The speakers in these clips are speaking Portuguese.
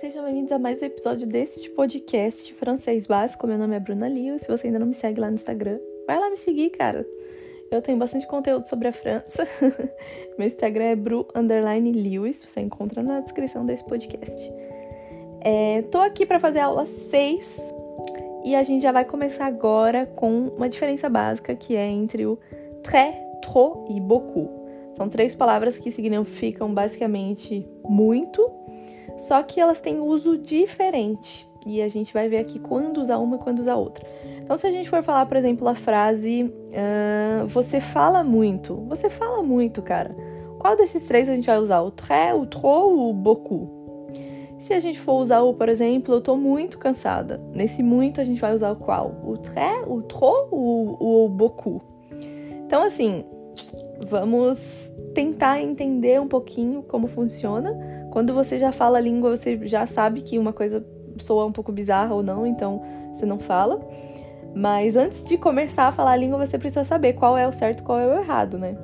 sejam bem-vindos a mais um episódio deste podcast francês básico. Meu nome é Bruna Liu. Se você ainda não me segue lá no Instagram, vai lá me seguir, cara. Eu tenho bastante conteúdo sobre a França. Meu Instagram é bru Lewis. Você encontra na descrição desse podcast. É, tô aqui para fazer a aula 6 e a gente já vai começar agora com uma diferença básica que é entre o très, trop e beaucoup. São três palavras que significam basicamente muito só que elas têm uso diferente. E a gente vai ver aqui quando usar uma e quando usar outra. Então, se a gente for falar, por exemplo, a frase uh, você fala muito. Você fala muito, cara. Qual desses três a gente vai usar? O très, o trop ou o beaucoup? Se a gente for usar o, por exemplo, eu tô muito cansada. Nesse muito a gente vai usar o qual? O très, o trop ou o beaucoup? Então, assim, vamos tentar entender um pouquinho como funciona quando você já fala a língua, você já sabe que uma coisa soa um pouco bizarra ou não, então você não fala. Mas antes de começar a falar a língua, você precisa saber qual é o certo e qual é o errado, né?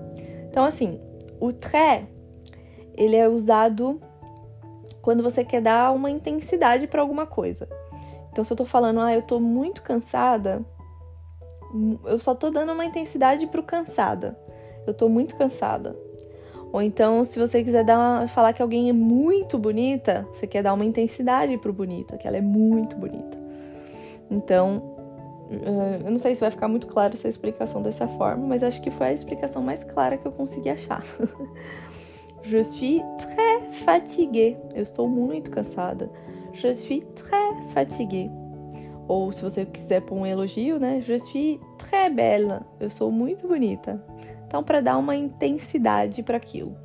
Então, assim, o tré, ele é usado quando você quer dar uma intensidade para alguma coisa. Então, se eu tô falando, ah, eu tô muito cansada, eu só tô dando uma intensidade pro cansada. Eu tô muito cansada. Ou então, se você quiser dar uma, falar que alguém é muito bonita, você quer dar uma intensidade pro bonita, que ela é muito bonita. Então, eu não sei se vai ficar muito clara essa explicação dessa forma, mas acho que foi a explicação mais clara que eu consegui achar. Je suis très fatiguée. Eu estou muito cansada. Je suis très fatiguée. Ou se você quiser pôr um elogio, né? Je suis très belle. Eu sou muito bonita. Então, para dar uma intensidade para aquilo.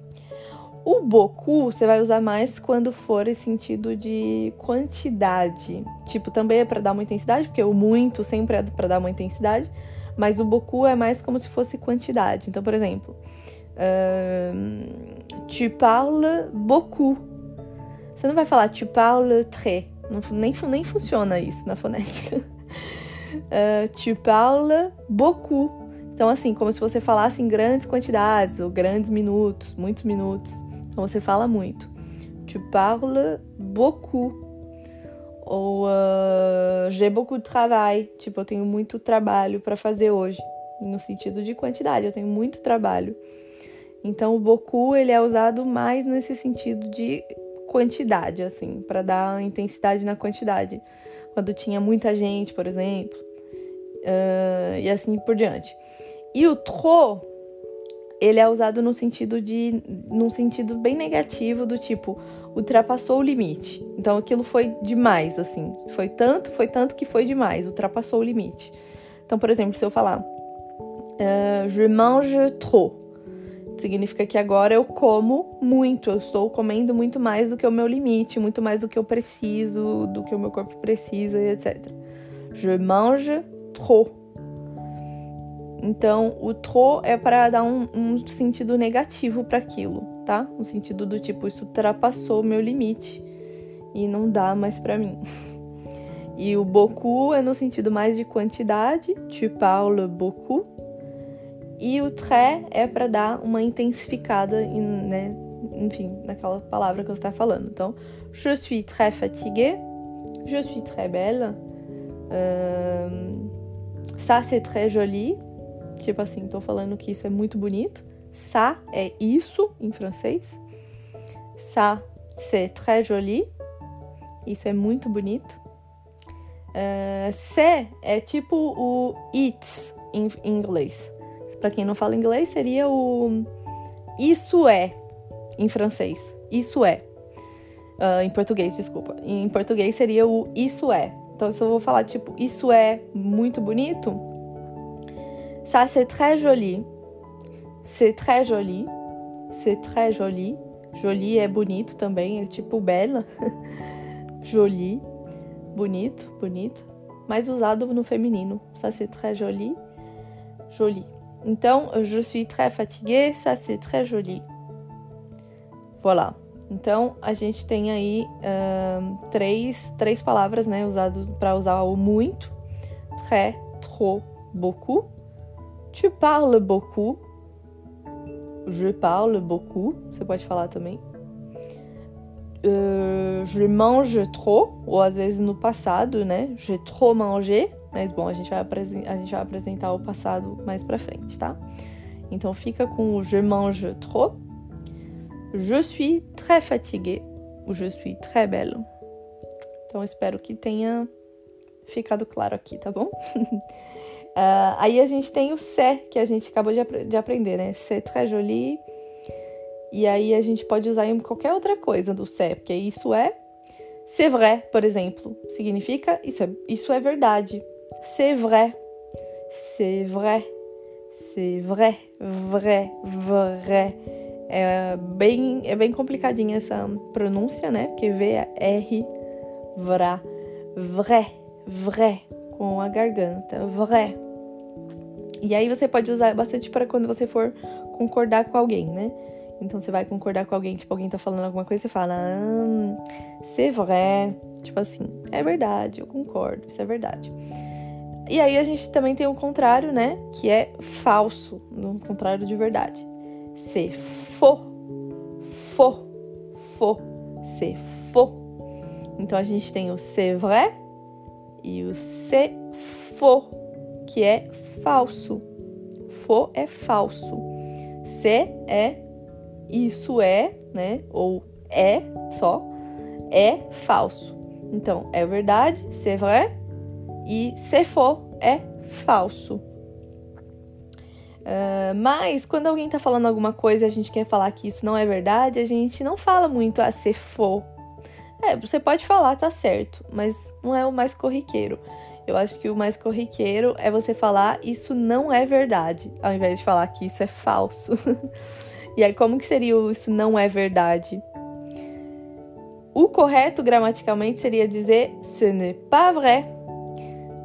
O boku você vai usar mais quando for em sentido de quantidade. Tipo, também é para dar uma intensidade, porque o muito sempre é para dar uma intensidade, mas o boku é mais como se fosse quantidade. Então, por exemplo, tu parles beaucoup. Você não vai falar tu parles très. Não, nem, nem funciona isso na fonética. Uh, tu parles beaucoup. Então, assim, como se você falasse em grandes quantidades ou grandes minutos, muitos minutos. Então, você fala muito. Tu parles beaucoup. Ou uh, j'ai beaucoup de travail. Tipo, eu tenho muito trabalho para fazer hoje. No sentido de quantidade, eu tenho muito trabalho. Então, o beaucoup, ele é usado mais nesse sentido de quantidade, assim, para dar intensidade na quantidade. Quando tinha muita gente, por exemplo. Uh, e assim por diante. E o trop, ele é usado no sentido de num sentido bem negativo do tipo ultrapassou o limite. Então aquilo foi demais, assim. Foi tanto, foi tanto que foi demais, ultrapassou o limite. Então, por exemplo, se eu falar uh, je mange trop, significa que agora eu como muito, eu estou comendo muito mais do que o meu limite, muito mais do que eu preciso, do que o meu corpo precisa, etc. Je mange trop. Então, o trop é para dar um, um, sentido negativo para aquilo, tá? Um sentido do tipo, isso ultrapassou meu limite e não dá mais para mim. E o beaucoup é no sentido mais de quantidade, tu parles beaucoup. E o très é para dar uma intensificada, em, né? Enfim, naquela palavra que você está falando. Então, je suis très fatiguée, je suis très belle, euh, ça c'est très joli, Tipo assim, tô falando que isso é muito bonito. Ça é isso em francês. Ça, c'est très joli. Isso é muito bonito. Uh, c'est é tipo o it em inglês. Para quem não fala inglês, seria o isso é em francês. Isso é. Uh, em português, desculpa. Em português seria o isso é. Então, se eu vou falar tipo isso é muito bonito, Ça, c'est très joli. C'est très joli. C'est très joli. Joli é bonito também, é tipo bela. joli. Bonito, bonito. Mais usado no feminino. Ça, c'est très joli. Joli. Então, je suis très fatiguée. Ça, c'est très joli. Voilà. Então, a gente tem aí uh, três, três palavras, né, usadas para usar o muito, très, trop, beaucoup. Tu parles beaucoup. Je parle beaucoup. Você pode falar também. uh, je mange trop, ou às vezes no passado, né? J'ai trop mangé. Mas bom, a gente vai, a gente vai apresentar o passado mais pra frente, tá? Então fica com o je mange trop. Je suis très fatiguée. Ou je suis très belle. Então espero que tenha ficado claro aqui, tá bom? uh, aí a gente tem o c'est, que a gente acabou de, ap de aprender, né? C'est très joli. E aí a gente pode usar em qualquer outra coisa do c'est, porque isso é c'est vrai, por exemplo. Significa isso é, isso é verdade. C'est vrai. C'est vrai. C'est vrai. Vrai. Vrai. É bem, é bem complicadinha essa pronúncia, né? Porque V é R, vrá, vrai, vrai, com a garganta, vrai. E aí você pode usar bastante para quando você for concordar com alguém, né? Então você vai concordar com alguém, tipo, alguém tá falando alguma coisa, você fala, ah, c'est vrai. Tipo assim, é verdade, eu concordo, isso é verdade. E aí a gente também tem o contrário, né? Que é falso, no contrário de verdade. C'est faux. Faux. Faux. C'est faux. Então a gente tem o c'est vrai e o c'est faux, que é falso. Faux é falso. C'est é isso é, né? Ou é só é falso. Então é verdade, c'est vrai e se for é falso. Uh, mas quando alguém tá falando alguma coisa e a gente quer falar que isso não é verdade, a gente não fala muito a se for. É, você pode falar, tá certo, mas não é o mais corriqueiro. Eu acho que o mais corriqueiro é você falar isso não é verdade, ao invés de falar que isso é falso. e aí, como que seria o isso não é verdade? O correto gramaticalmente seria dizer ce n'est pas vrai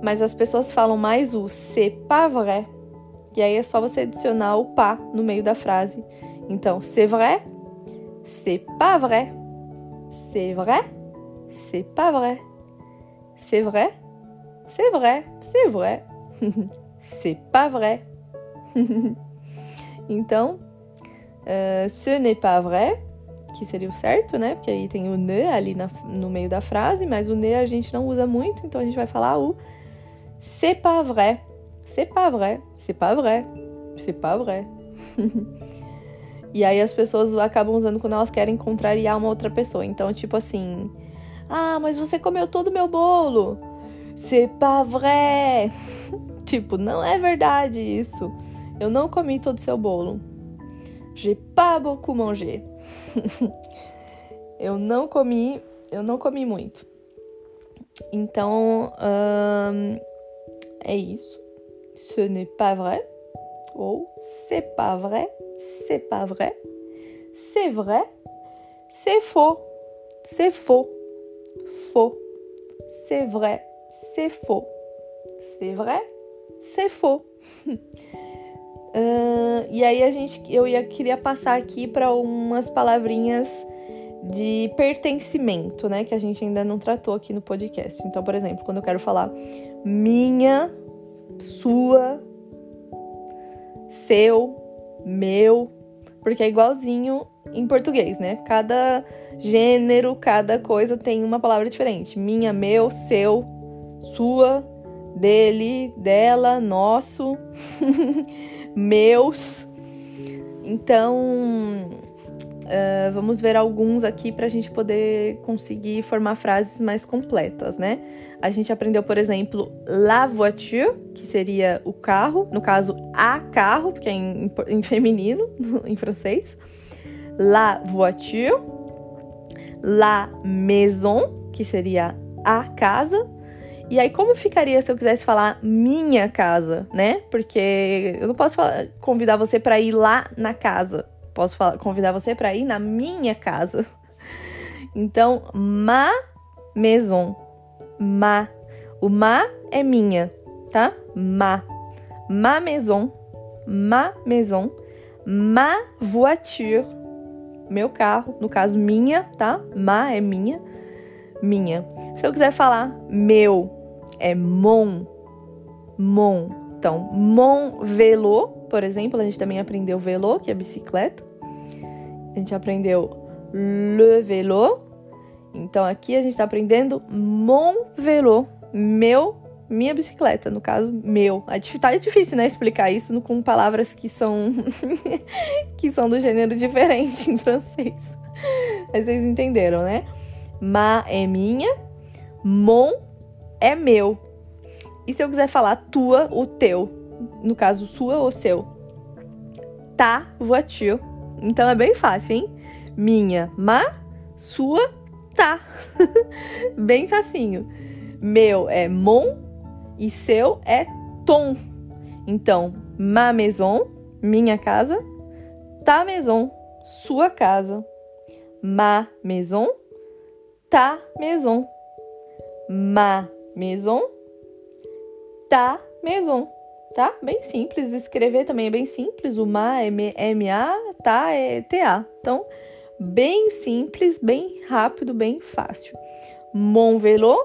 mas as pessoas falam mais o c'est pas vrai. E aí é só você adicionar o pas no meio da frase. Então, c'est vrai, c'est pas vrai, c'est vrai, c'est pas vrai, c'est vrai, c'est vrai, c'est vrai, c'est pas vrai. então, uh, ce n'est pas vrai, que seria o certo, né? Porque aí tem o ne ali na, no meio da frase, mas o ne a gente não usa muito, então a gente vai falar o C'est pas vrai. C'est pas vrai. C'est pas vrai. C'est pas vrai. e aí as pessoas acabam usando quando elas querem contrariar uma outra pessoa. Então, tipo assim: Ah, mas você comeu todo o meu bolo. C'est pas vrai. tipo, não é verdade isso. Eu não comi todo o seu bolo. J'ai pas beaucoup mangé. eu não comi, eu não comi muito. Então, hum, é isso. Ce n'est pas vrai. Ou c'est pas vrai. C'est pas vrai. C'est vrai. C'est faux. C'est faux. Faux. C'est vrai. C'est faux. C'est vrai. C'est faux. uh, e aí a gente, eu ia, queria passar aqui para umas palavrinhas de pertencimento, né, que a gente ainda não tratou aqui no podcast. Então, por exemplo, quando eu quero falar minha, sua, seu, meu, porque é igualzinho em português, né? Cada gênero, cada coisa tem uma palavra diferente. Minha, meu, seu, sua, dele, dela, nosso, meus. Então, Uh, vamos ver alguns aqui para a gente poder conseguir formar frases mais completas, né? A gente aprendeu, por exemplo, la voiture, que seria o carro, no caso, a carro, porque é em, em feminino, em francês. La voiture. La maison, que seria a casa. E aí, como ficaria se eu quisesse falar minha casa, né? Porque eu não posso falar, convidar você para ir lá na casa posso falar, convidar você para ir na minha casa. Então, ma maison. Ma. O ma é minha, tá? Ma. Ma maison. Ma maison. Ma voiture. Meu carro, no caso minha, tá? Ma é minha. Minha. Se eu quiser falar meu, é mon. Mon. Então, mon vélo, por exemplo, a gente também aprendeu vélo, que é bicicleta. A gente aprendeu le vélo, Então aqui a gente está aprendendo mon vélo, meu, minha bicicleta, no caso, meu. Tá difícil, né, explicar isso com palavras que são que são do gênero diferente em francês. Mas vocês entenderam, né? Ma é minha, mon é meu. E se eu quiser falar tua, o teu, no caso sua ou seu, ta voiture. Então é bem fácil, hein? Minha, ma, sua, tá. bem facinho. Meu é mon e seu é ton. Então, ma maison, minha casa, ta maison, sua casa. Ma maison, ta maison. Ma maison, ta maison tá? Bem simples. Escrever também é bem simples. O ma é M-A, tá é T-A. Então, bem simples, bem rápido, bem fácil. Mon vélo,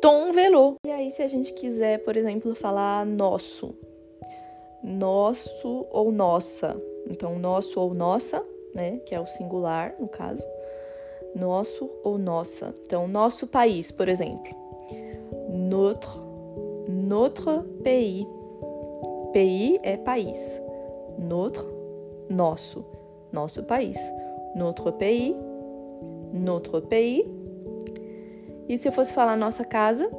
ton vélo. E aí, se a gente quiser, por exemplo, falar nosso, nosso ou nossa. Então, nosso ou nossa, né? Que é o singular, no caso. Nosso ou nossa. Então, nosso país, por exemplo. Notre notre pays. Pays é país. Notre, nosso, nosso país. Notre pays, notre pays. E se eu fosse falar nossa casa,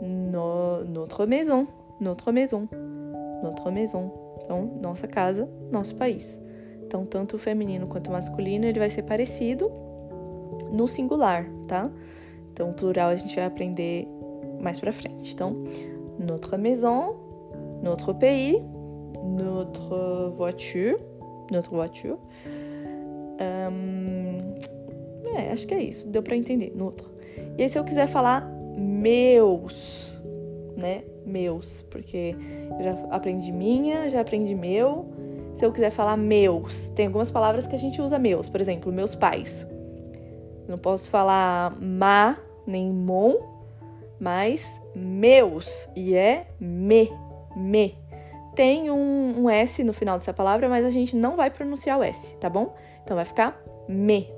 no, notre maison, notre maison, notre maison. Então, nossa casa, nosso país. Então, tanto o feminino quanto o masculino, ele vai ser parecido no singular, tá? Então, o plural a gente vai aprender mais pra frente. Então, notre maison, notre pays, notre voiture, notre voiture. É, acho que é isso, deu para entender. Notre. E aí, se eu quiser falar meus, né? Meus, porque eu já aprendi minha, já aprendi meu. Se eu quiser falar meus, tem algumas palavras que a gente usa meus, por exemplo, meus pais. Não posso falar ma nem mon, mas meus e é me, me. Tem um, um, S no final dessa palavra, mas a gente não vai pronunciar o S, tá bom? Então vai ficar me.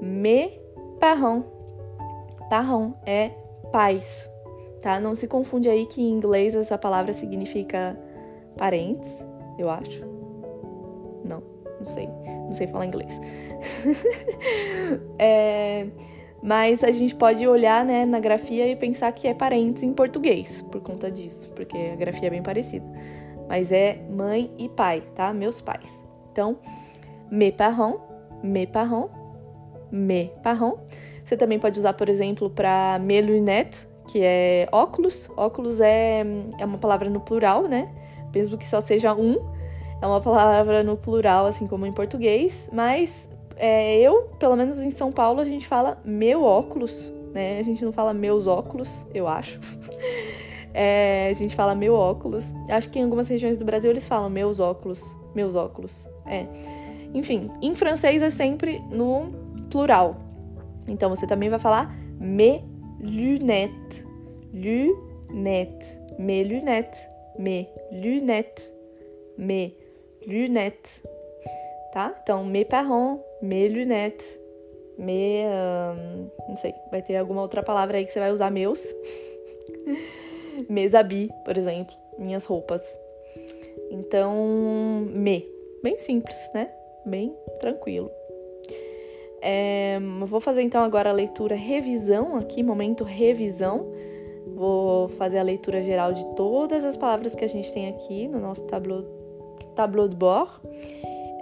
Me parrão. Parrão é pais, tá? Não se confunde aí que em inglês essa palavra significa parentes, eu acho. Não, não sei. Não sei falar inglês. é. Mas a gente pode olhar né, na grafia e pensar que é parentes em português, por conta disso, porque a grafia é bem parecida. Mas é mãe e pai, tá? Meus pais. Então, mes parents, mes parents, mes parents. Você também pode usar, por exemplo, para mes lunettes, que é óculos. Óculos é, é uma palavra no plural, né? Mesmo que só seja um, é uma palavra no plural, assim como em português, mas é, eu, pelo menos em São Paulo, a gente fala meu óculos, né? A gente não fala meus óculos, eu acho. É, a gente fala meu óculos. Acho que em algumas regiões do Brasil eles falam meus óculos, meus óculos. É. Enfim, em francês é sempre no plural. Então você também vai falar mes lunettes, lunettes, mes lunettes, mes lunettes, mes lunettes tá? Então, mes parents, mes lunettes, mes. Não sei, vai ter alguma outra palavra aí que você vai usar meus. mes habits, por exemplo, minhas roupas. Então, me. Bem simples, né? Bem tranquilo. É, vou fazer então agora a leitura revisão aqui, momento revisão. Vou fazer a leitura geral de todas as palavras que a gente tem aqui no nosso tableau, tableau de bord.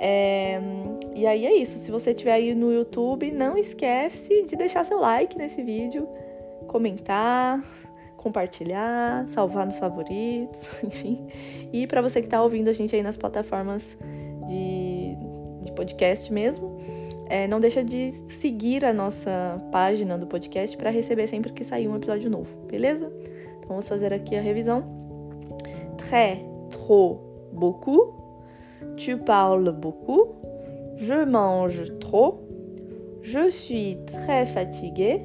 É, e aí é isso. Se você estiver aí no YouTube, não esquece de deixar seu like nesse vídeo, comentar, compartilhar, salvar nos favoritos, enfim. E para você que está ouvindo a gente aí nas plataformas de, de podcast mesmo, é, não deixa de seguir a nossa página do podcast para receber sempre que sair um episódio novo, beleza? Então vamos fazer aqui a revisão. Très, trop, beaucoup Tu parles beaucoup. Je mange trop. Je suis très fatiguée.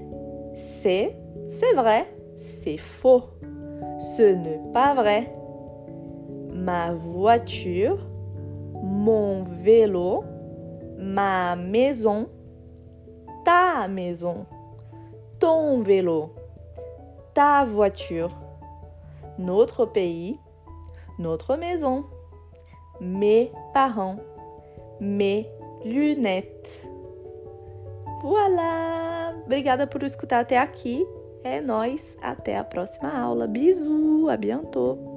C'est, c'est vrai, c'est faux. Ce n'est pas vrai. Ma voiture, mon vélo, ma maison, ta maison, ton vélo, ta voiture, notre pays, notre maison, mes parents, mes lunettes. Voilà! Obrigada por escutar até aqui. É nós, até a próxima aula. Bisu, a bientôt.